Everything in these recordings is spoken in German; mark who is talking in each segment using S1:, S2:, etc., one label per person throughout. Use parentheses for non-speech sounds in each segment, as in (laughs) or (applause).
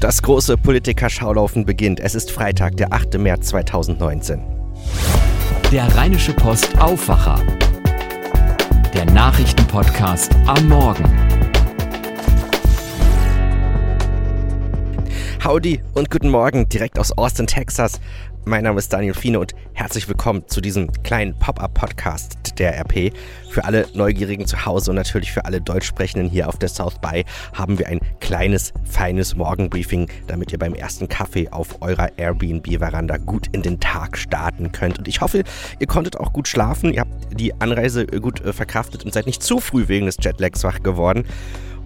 S1: Das große Politiker-Schaulaufen beginnt. Es ist Freitag, der 8. März 2019.
S2: Der Rheinische Post Aufwacher. Der Nachrichtenpodcast am Morgen.
S1: Howdy und guten Morgen direkt aus Austin, Texas. Mein Name ist Daniel Fiene und herzlich willkommen zu diesem kleinen Pop-Up-Podcast der RP. Für alle Neugierigen zu Hause und natürlich für alle Deutschsprechenden hier auf der South By haben wir ein kleines, feines Morgenbriefing, damit ihr beim ersten Kaffee auf eurer Airbnb-Veranda gut in den Tag starten könnt. Und ich hoffe, ihr konntet auch gut schlafen, ihr habt die Anreise gut äh, verkraftet und seid nicht zu früh wegen des Jetlags wach geworden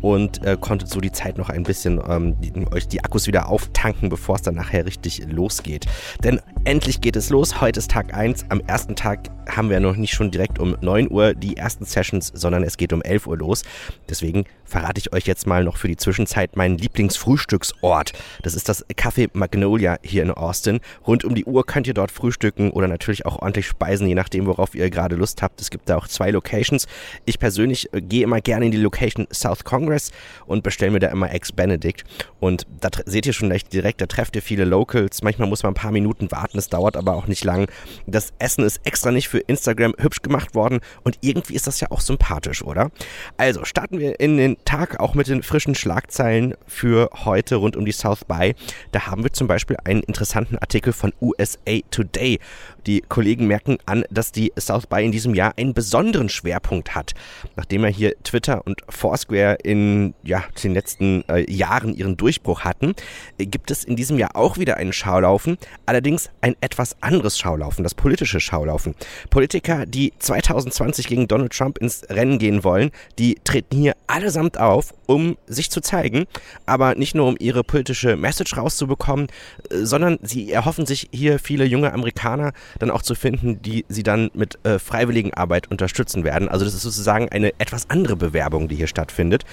S1: und äh, konntet so die Zeit noch ein bisschen ähm, die, euch die Akkus wieder auftanken, bevor es dann nachher richtig losgeht. Denn endlich geht es los. Heute ist Tag 1. Am ersten Tag haben wir noch nicht schon direkt um 9 Uhr die ersten Sessions, sondern es geht um 11 Uhr los. Deswegen verrate ich euch jetzt mal noch für die Zwischenzeit meinen Lieblingsfrühstücksort. Das ist das Café Magnolia hier in Austin. Rund um die Uhr könnt ihr dort frühstücken oder natürlich auch ordentlich speisen, je nachdem, worauf ihr gerade Lust habt. Es gibt da auch zwei Locations. Ich persönlich äh, gehe immer gerne in die Location South Congress und bestelle mir da immer Ex Benedict. Und da seht ihr schon leicht direkt, da trefft ihr viele Locals. Manchmal muss man ein paar Minuten warten, es dauert aber auch nicht lang. Das Essen ist extra nicht für Instagram hübsch gemacht worden und irgendwie ist das ja auch sympathisch, oder? Also starten wir in den Tag auch mit den frischen Schlagzeilen für heute rund um die South By. Da haben wir zum Beispiel einen interessanten Artikel von USA Today. Die Kollegen merken an, dass die South By in diesem Jahr einen besonderen Schwerpunkt hat. Nachdem er hier Twitter und Foursquare in ja, den letzten äh, Jahren ihren Durchbruch hatten, äh, gibt es in diesem Jahr auch wieder einen Schaulaufen, allerdings ein etwas anderes Schaulaufen, das politische Schaulaufen. Politiker, die 2020 gegen Donald Trump ins Rennen gehen wollen, die treten hier allesamt auf, um sich zu zeigen, aber nicht nur um ihre politische Message rauszubekommen, äh, sondern sie erhoffen sich hier viele junge Amerikaner dann auch zu finden, die sie dann mit äh, Freiwilligenarbeit unterstützen werden. Also das ist sozusagen eine etwas andere Bewerbung, die hier stattfindet.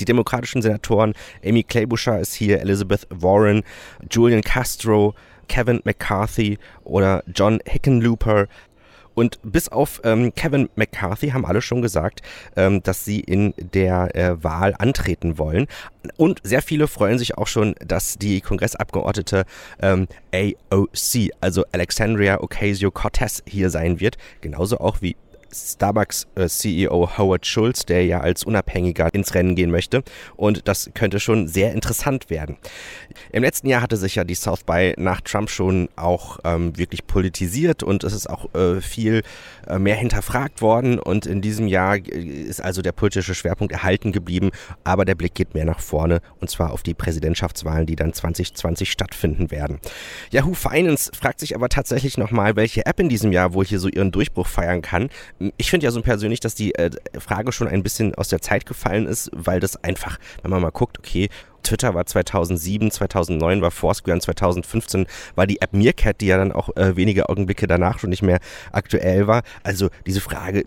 S1: Die demokratischen Senatoren Amy Claybusher ist hier, Elizabeth Warren, Julian Castro, Kevin McCarthy oder John Hickenlooper und bis auf ähm, Kevin McCarthy haben alle schon gesagt, ähm, dass sie in der äh, Wahl antreten wollen. Und sehr viele freuen sich auch schon, dass die Kongressabgeordnete ähm, AOC, also Alexandria Ocasio-Cortez, hier sein wird. Genauso auch wie Starbucks-CEO äh, Howard Schulz, der ja als Unabhängiger ins Rennen gehen möchte. Und das könnte schon sehr interessant werden. Im letzten Jahr hatte sich ja die South by nach Trump schon auch ähm, wirklich politisiert und es ist auch äh, viel äh, mehr hinterfragt worden. Und in diesem Jahr äh, ist also der politische Schwerpunkt erhalten geblieben, aber der Blick geht mehr nach vorne und zwar auf die Präsidentschaftswahlen, die dann 2020 stattfinden werden. Yahoo Finance fragt sich aber tatsächlich nochmal, welche App in diesem Jahr wohl hier so ihren Durchbruch feiern kann ich finde ja so persönlich, dass die äh, Frage schon ein bisschen aus der Zeit gefallen ist, weil das einfach, wenn man mal guckt, okay, Twitter war 2007, 2009 war Foursquare und 2015 war die App Meerkat, die ja dann auch äh, wenige Augenblicke danach schon nicht mehr aktuell war. Also diese Frage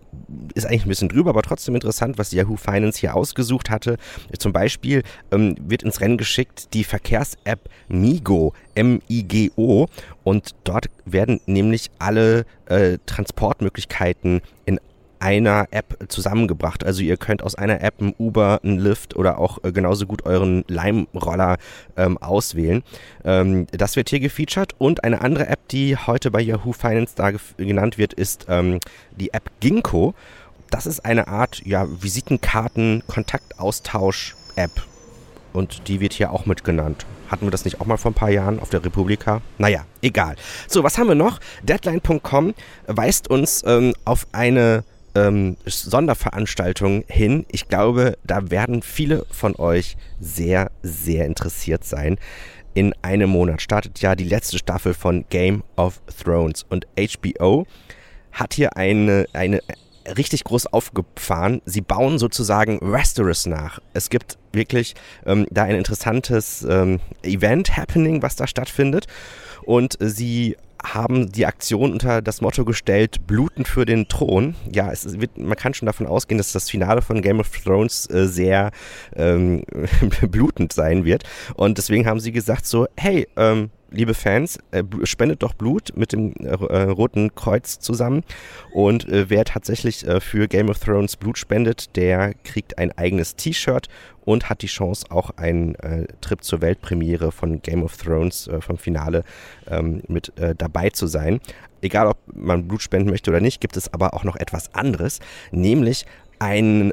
S1: ist eigentlich ein bisschen drüber, aber trotzdem interessant, was Yahoo Finance hier ausgesucht hatte. Zum Beispiel ähm, wird ins Rennen geschickt die Verkehrs-App Migo, M-I-G-O und dort werden nämlich alle äh, Transportmöglichkeiten in einer App zusammengebracht. Also ihr könnt aus einer App ein Uber, ein Lyft oder auch äh, genauso gut euren Lime-Roller ähm, auswählen. Ähm, das wird hier gefeatured und eine andere App, die heute bei Yahoo Finance da genannt wird, ist ähm, die App Ginkgo. Das ist eine Art ja, Visitenkarten-Kontaktaustausch-App und die wird hier auch mit genannt. Hatten wir das nicht auch mal vor ein paar Jahren auf der Republika? Naja, egal. So, was haben wir noch? Deadline.com weist uns ähm, auf eine ähm, Sonderveranstaltung hin. Ich glaube, da werden viele von euch sehr, sehr interessiert sein. In einem Monat startet ja die letzte Staffel von Game of Thrones und HBO hat hier eine, eine richtig groß aufgefahren. Sie bauen sozusagen Westeros nach. Es gibt wirklich ähm, da ein interessantes ähm, Event-Happening, was da stattfindet. Und sie haben die Aktion unter das Motto gestellt, bluten für den Thron. Ja, es wird, man kann schon davon ausgehen, dass das Finale von Game of Thrones äh, sehr ähm, (laughs) blutend sein wird. Und deswegen haben sie gesagt so, hey, ähm, liebe Fans, äh, spendet doch Blut mit dem äh, äh, Roten Kreuz zusammen. Und wer tatsächlich für Game of Thrones Blut spendet, der kriegt ein eigenes T-Shirt und hat die Chance, auch einen Trip zur Weltpremiere von Game of Thrones vom Finale ähm, mit dabei zu sein. Egal, ob man Blut spenden möchte oder nicht, gibt es aber auch noch etwas anderes, nämlich ein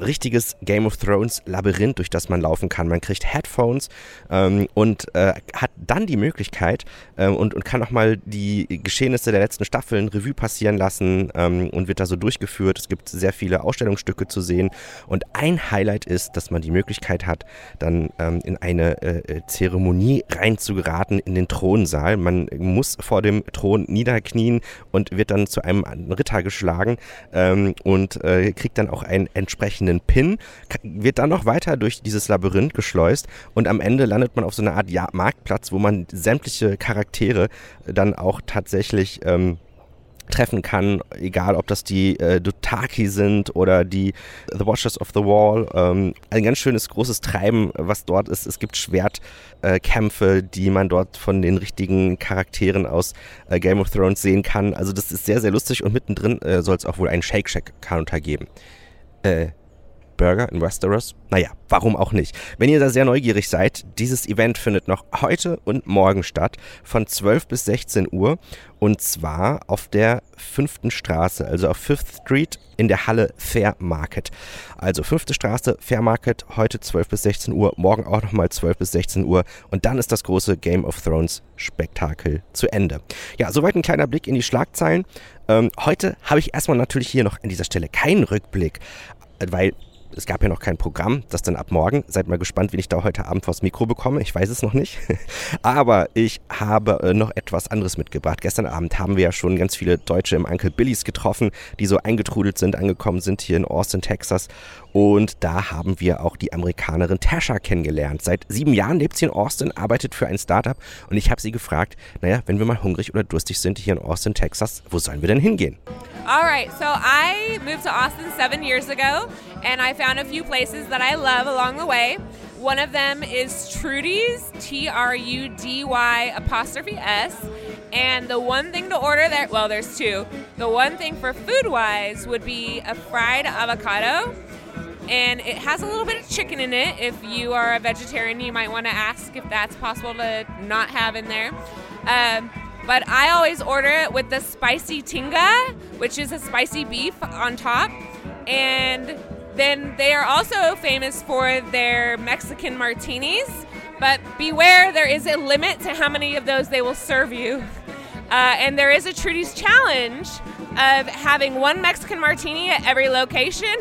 S1: richtiges Game of Thrones Labyrinth, durch das man laufen kann. Man kriegt Headphones ähm, und äh, hat dann die Möglichkeit äh, und, und kann auch mal die Geschehnisse der letzten Staffeln Revue passieren lassen ähm, und wird da so durchgeführt. Es gibt sehr viele Ausstellungsstücke zu sehen und ein Highlight ist, dass man die Möglichkeit hat, dann ähm, in eine äh, äh Zeremonie reinzugeraten in den Thronsaal. Man muss vor dem Thron niederknien und wird dann zu einem Ritter geschlagen ähm, und äh, kriegt dann auch einen entsprechenden einen Pin, wird dann noch weiter durch dieses Labyrinth geschleust und am Ende landet man auf so einer Art ja Marktplatz, wo man sämtliche Charaktere dann auch tatsächlich ähm, treffen kann, egal ob das die äh, Dotaki sind oder die The Watchers of the Wall. Ähm, ein ganz schönes großes Treiben, was dort ist. Es gibt Schwertkämpfe, äh, die man dort von den richtigen Charakteren aus äh, Game of Thrones sehen kann. Also das ist sehr, sehr lustig und mittendrin äh, soll es auch wohl einen Shake Shack Counter geben. Äh, Burger in Westeros? Naja, warum auch nicht? Wenn ihr da sehr neugierig seid, dieses Event findet noch heute und morgen statt, von 12 bis 16 Uhr. Und zwar auf der 5. Straße, also auf 5th Street in der Halle Fair Market. Also 5. Straße, Fair Market, heute 12 bis 16 Uhr, morgen auch nochmal 12 bis 16 Uhr. Und dann ist das große Game of Thrones Spektakel zu Ende. Ja, soweit ein kleiner Blick in die Schlagzeilen. Ähm, heute habe ich erstmal natürlich hier noch an dieser Stelle keinen Rückblick, weil es gab ja noch kein Programm, das dann ab morgen. Seid mal gespannt, wie ich da heute Abend vors Mikro bekomme. Ich weiß es noch nicht. (laughs) Aber ich habe äh, noch etwas anderes mitgebracht. Gestern Abend haben wir ja schon ganz viele Deutsche im Uncle Billys getroffen, die so eingetrudelt sind, angekommen sind hier in Austin, Texas. Und da haben wir auch die Amerikanerin Tasha kennengelernt. Seit sieben Jahren lebt sie in Austin, arbeitet für ein Startup. Und ich habe sie gefragt, naja, wenn wir mal hungrig oder durstig sind hier in Austin, Texas, wo sollen wir denn hingehen?
S3: All right, so I moved to Austin seven years ago, and I found a few places that I love along the way. One of them is Trudy's, T R U D Y apostrophe S. And the one thing to order there, well, there's two. The one thing for food wise would be a fried avocado and it has a little bit of chicken in it. If you are a vegetarian, you might want to ask if that's possible to not have in there. Um, but I always order it with the spicy tinga, which is a spicy beef on top. And then they are also famous for their Mexican martinis. But beware, there is a limit to how many of those they will serve you. (laughs) Uh, and there is a Trudy's challenge of having one Mexican martini at every location.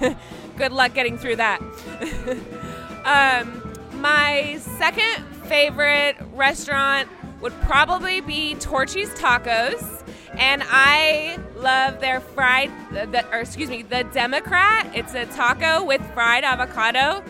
S3: (laughs) good luck getting through that. (laughs) um, my second favorite restaurant would probably be Torchy's Tacos. And I love their fried, the, or excuse me, the Democrat. It's a taco with fried avocado.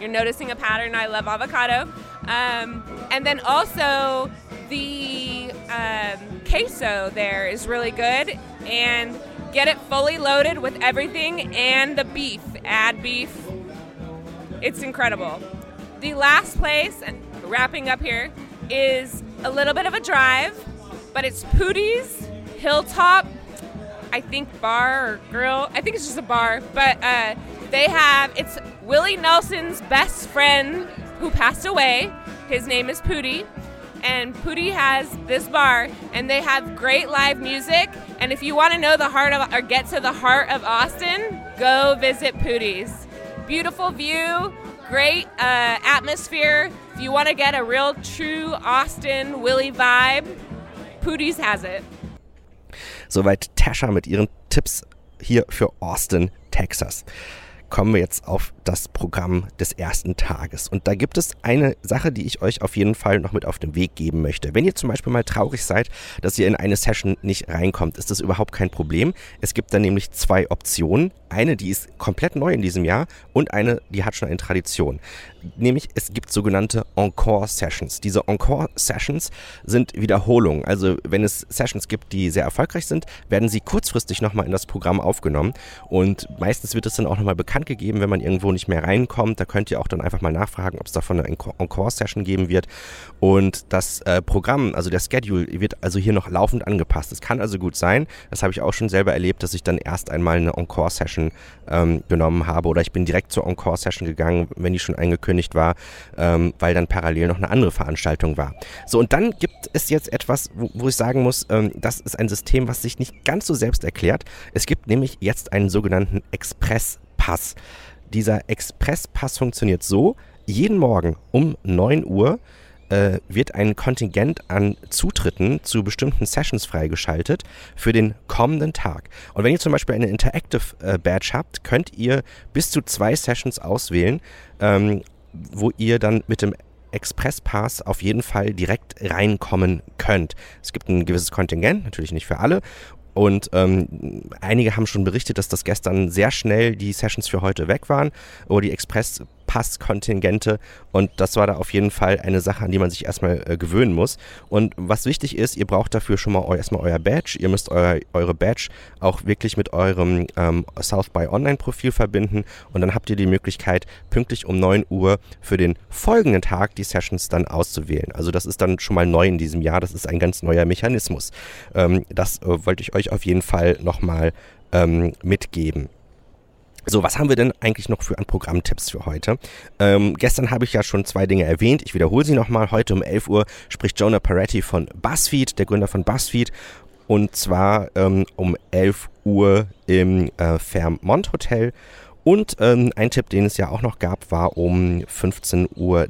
S3: You're noticing a pattern. I love avocado. Um, and then also the um, queso there is really good. And Get it fully loaded with everything and the beef. Add beef. It's incredible. The last place, and wrapping up here, is a little bit of a drive, but it's Pootie's Hilltop, I think bar or grill. I think it's just a bar, but uh, they have it's Willie Nelson's best friend who passed away. His name is Pootie and Pootie has this bar, and they have great live music. And if you want to know the heart of or get to the heart of Austin, go visit Pootie's. Beautiful view, great uh, atmosphere. If you want to get a real true Austin Willie vibe, Pootie's has it.
S1: Soweit Tasha mit ihren Tipps hier für Austin, Texas. kommen wir jetzt auf das Programm des ersten Tages. Und da gibt es eine Sache, die ich euch auf jeden Fall noch mit auf den Weg geben möchte. Wenn ihr zum Beispiel mal traurig seid, dass ihr in eine Session nicht reinkommt, ist das überhaupt kein Problem. Es gibt dann nämlich zwei Optionen. Eine, die ist komplett neu in diesem Jahr und eine, die hat schon eine Tradition. Nämlich, es gibt sogenannte Encore-Sessions. Diese Encore-Sessions sind Wiederholungen. Also, wenn es Sessions gibt, die sehr erfolgreich sind, werden sie kurzfristig nochmal in das Programm aufgenommen. Und meistens wird es dann auch nochmal bekannt gegeben, wenn man irgendwo nicht mehr reinkommt. Da könnt ihr auch dann einfach mal nachfragen, ob es davon eine Encore-Session geben wird. Und das äh, Programm, also der Schedule, wird also hier noch laufend angepasst. Es kann also gut sein, das habe ich auch schon selber erlebt, dass ich dann erst einmal eine Encore-Session ähm, genommen habe oder ich bin direkt zur Encore-Session gegangen, wenn die schon angekündigt war, ähm, weil dann parallel noch eine andere Veranstaltung war. So, und dann gibt es jetzt etwas, wo, wo ich sagen muss, ähm, das ist ein System, was sich nicht ganz so selbst erklärt. Es gibt nämlich jetzt einen sogenannten Express-Pass. Dieser Express-Pass funktioniert so, jeden Morgen um 9 Uhr äh, wird ein Kontingent an Zutritten zu bestimmten Sessions freigeschaltet für den kommenden Tag. Und wenn ihr zum Beispiel eine Interactive äh, Badge habt, könnt ihr bis zu zwei Sessions auswählen, ähm, wo ihr dann mit dem Express Pass auf jeden Fall direkt reinkommen könnt. Es gibt ein gewisses Kontingent, natürlich nicht für alle. Und ähm, einige haben schon berichtet, dass das gestern sehr schnell die Sessions für heute weg waren, oder die Express Passkontingente und das war da auf jeden Fall eine Sache, an die man sich erstmal äh, gewöhnen muss. Und was wichtig ist, ihr braucht dafür schon mal eu erstmal euer Badge. Ihr müsst euer, eure Badge auch wirklich mit eurem ähm, South by Online Profil verbinden und dann habt ihr die Möglichkeit, pünktlich um 9 Uhr für den folgenden Tag die Sessions dann auszuwählen. Also das ist dann schon mal neu in diesem Jahr. Das ist ein ganz neuer Mechanismus. Ähm, das äh, wollte ich euch auf jeden Fall nochmal ähm, mitgeben. So, was haben wir denn eigentlich noch für an Programmtipps für heute? Ähm, gestern habe ich ja schon zwei Dinge erwähnt. Ich wiederhole sie nochmal. Heute um 11 Uhr spricht Jonah Peretti von BuzzFeed, der Gründer von BuzzFeed. Und zwar ähm, um 11 Uhr im äh, Fairmont Hotel. Und ähm, ein Tipp, den es ja auch noch gab, war um 15.30 Uhr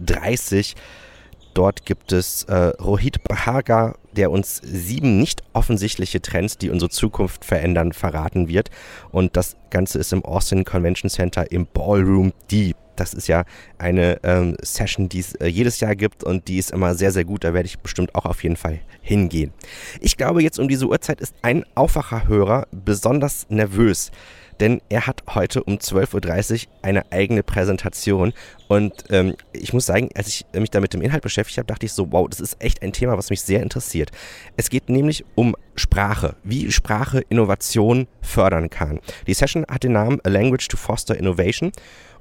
S1: Dort gibt es äh, Rohit Bahaga, der uns sieben nicht offensichtliche Trends, die unsere Zukunft verändern, verraten wird. Und das Ganze ist im Austin Convention Center im Ballroom D. Das ist ja eine ähm, Session, die es äh, jedes Jahr gibt und die ist immer sehr, sehr gut. Da werde ich bestimmt auch auf jeden Fall hingehen. Ich glaube, jetzt um diese Uhrzeit ist ein Aufwacherhörer besonders nervös denn er hat heute um 12.30 Uhr eine eigene Präsentation. Und ähm, ich muss sagen, als ich mich da mit dem Inhalt beschäftigt habe, dachte ich so, wow, das ist echt ein Thema, was mich sehr interessiert. Es geht nämlich um Sprache, wie Sprache Innovation fördern kann. Die Session hat den Namen A Language to Foster Innovation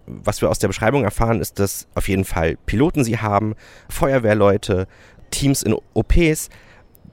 S1: was wir aus der Beschreibung erfahren, ist, dass auf jeden Fall Piloten sie haben, Feuerwehrleute, Teams in OPs,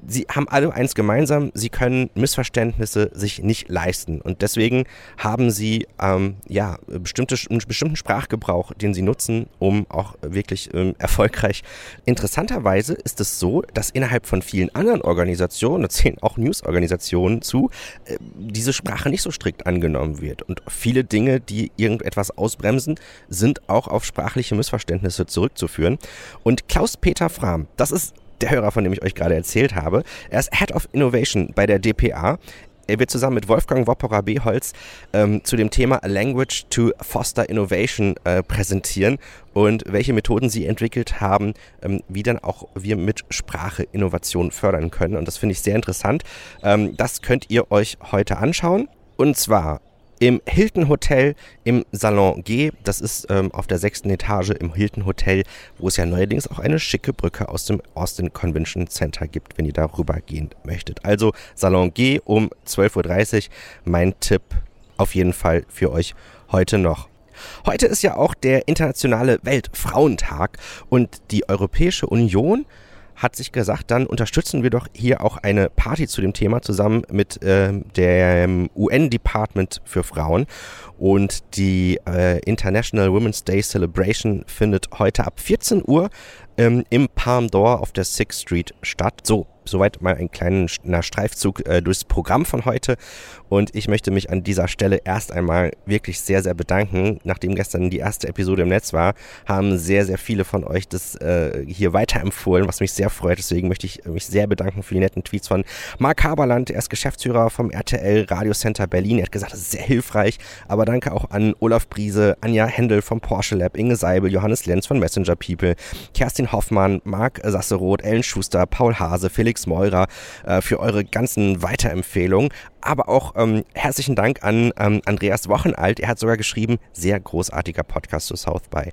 S1: sie haben alle eins gemeinsam, sie können Missverständnisse sich nicht leisten. Und deswegen haben sie ähm, ja, bestimmte, einen bestimmten Sprachgebrauch, den sie nutzen, um auch wirklich ähm, erfolgreich. Interessanterweise ist es so, dass innerhalb von vielen anderen Organisationen, da zählen auch News-Organisationen zu, äh, diese Sprache nicht so strikt angenommen wird. Und viele Dinge, die irgendetwas ausbremsen, sind auch auf sprachliche Missverständnisse zurückzuführen. Und Klaus-Peter Frahm, das ist der Hörer, von dem ich euch gerade erzählt habe. Er ist Head of Innovation bei der DPA. Er wird zusammen mit Wolfgang Wopperer Beholz ähm, zu dem Thema Language to Foster Innovation äh, präsentieren und welche Methoden sie entwickelt haben, ähm, wie dann auch wir mit Sprache Innovation fördern können. Und das finde ich sehr interessant. Ähm, das könnt ihr euch heute anschauen. Und zwar im Hilton Hotel im Salon G. Das ist ähm, auf der sechsten Etage im Hilton Hotel, wo es ja neuerdings auch eine schicke Brücke aus dem Austin Convention Center gibt, wenn ihr darüber gehen möchtet. Also Salon G um 12.30 Uhr. Mein Tipp auf jeden Fall für euch heute noch. Heute ist ja auch der internationale Weltfrauentag und die Europäische Union hat sich gesagt, dann unterstützen wir doch hier auch eine Party zu dem Thema zusammen mit äh, dem UN-Department für Frauen. Und die äh, International Women's Day Celebration findet heute ab 14 Uhr ähm, im Palm Door auf der Sixth Street statt. So, soweit mal ein kleiner Streifzug äh, durchs Programm von heute. Und ich möchte mich an dieser Stelle erst einmal wirklich sehr, sehr bedanken. Nachdem gestern die erste Episode im Netz war, haben sehr, sehr viele von euch das äh, hier weiterempfohlen, was mich sehr freut. Deswegen möchte ich mich sehr bedanken für die netten Tweets von Mark Haberland. Er ist Geschäftsführer vom RTL Radio Center Berlin. Er hat gesagt, das ist sehr hilfreich. Aber danke auch an Olaf Briese, Anja Händel vom Porsche Lab, Inge Seibel, Johannes Lenz von Messenger People, Kerstin Hoffmann, Marc Sasseroth, Ellen Schuster, Paul Hase, Felix Meurer äh, für eure ganzen Weiterempfehlungen. Aber auch ähm, herzlichen Dank an ähm, Andreas Wochenalt. Er hat sogar geschrieben, sehr großartiger Podcast zu South by.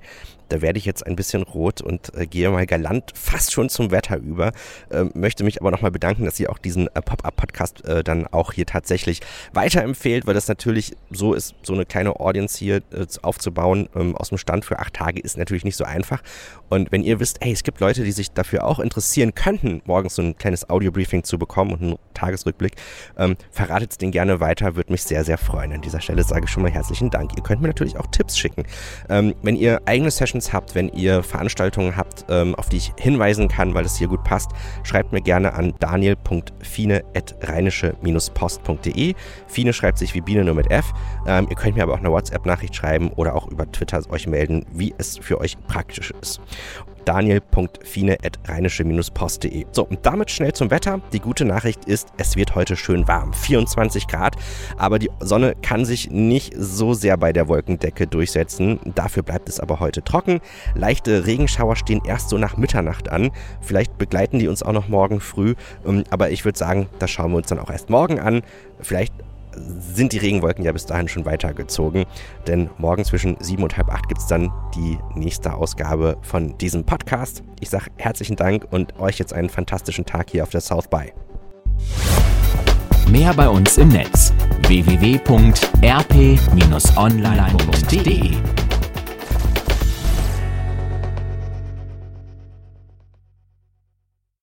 S1: Da werde ich jetzt ein bisschen rot und äh, gehe mal galant fast schon zum Wetter über. Äh, möchte mich aber nochmal bedanken, dass ihr auch diesen äh, Pop-Up-Podcast äh, dann auch hier tatsächlich weiterempfehlt, weil das natürlich so ist, so eine kleine Audience hier äh, aufzubauen ähm, aus dem Stand für acht Tage ist natürlich nicht so einfach. Und wenn ihr wisst, hey, es gibt Leute, die sich dafür auch interessieren könnten, morgens so ein kleines Audio-Briefing zu bekommen und einen Tagesrückblick, ähm, verratet es den gerne weiter, würde mich sehr, sehr freuen. An dieser Stelle sage ich schon mal herzlichen Dank. Ihr könnt mir natürlich auch Tipps schicken. Ähm, wenn ihr eigene Sessions habt, wenn ihr Veranstaltungen habt, ähm, auf die ich hinweisen kann, weil es hier gut passt, schreibt mir gerne an daniel.fine.rheinische-post.de. Fine schreibt sich wie Biene nur mit F. Ähm, ihr könnt mir aber auch eine WhatsApp-Nachricht schreiben oder auch über Twitter euch melden, wie es für euch praktisch ist daniel.fine.rheinische-post.de. So, und damit schnell zum Wetter. Die gute Nachricht ist, es wird heute schön warm. 24 Grad, aber die Sonne kann sich nicht so sehr bei der Wolkendecke durchsetzen. Dafür bleibt es aber heute trocken. Leichte Regenschauer stehen erst so nach Mitternacht an. Vielleicht begleiten die uns auch noch morgen früh. Ähm, aber ich würde sagen, das schauen wir uns dann auch erst morgen an. Vielleicht sind die Regenwolken ja bis dahin schon weitergezogen. Denn morgen zwischen sieben und halb acht gibt es dann die nächste Ausgabe von diesem Podcast. Ich sage herzlichen Dank und euch jetzt einen fantastischen Tag hier auf der South by.
S2: Mehr bei uns im Netz www.rp-online.de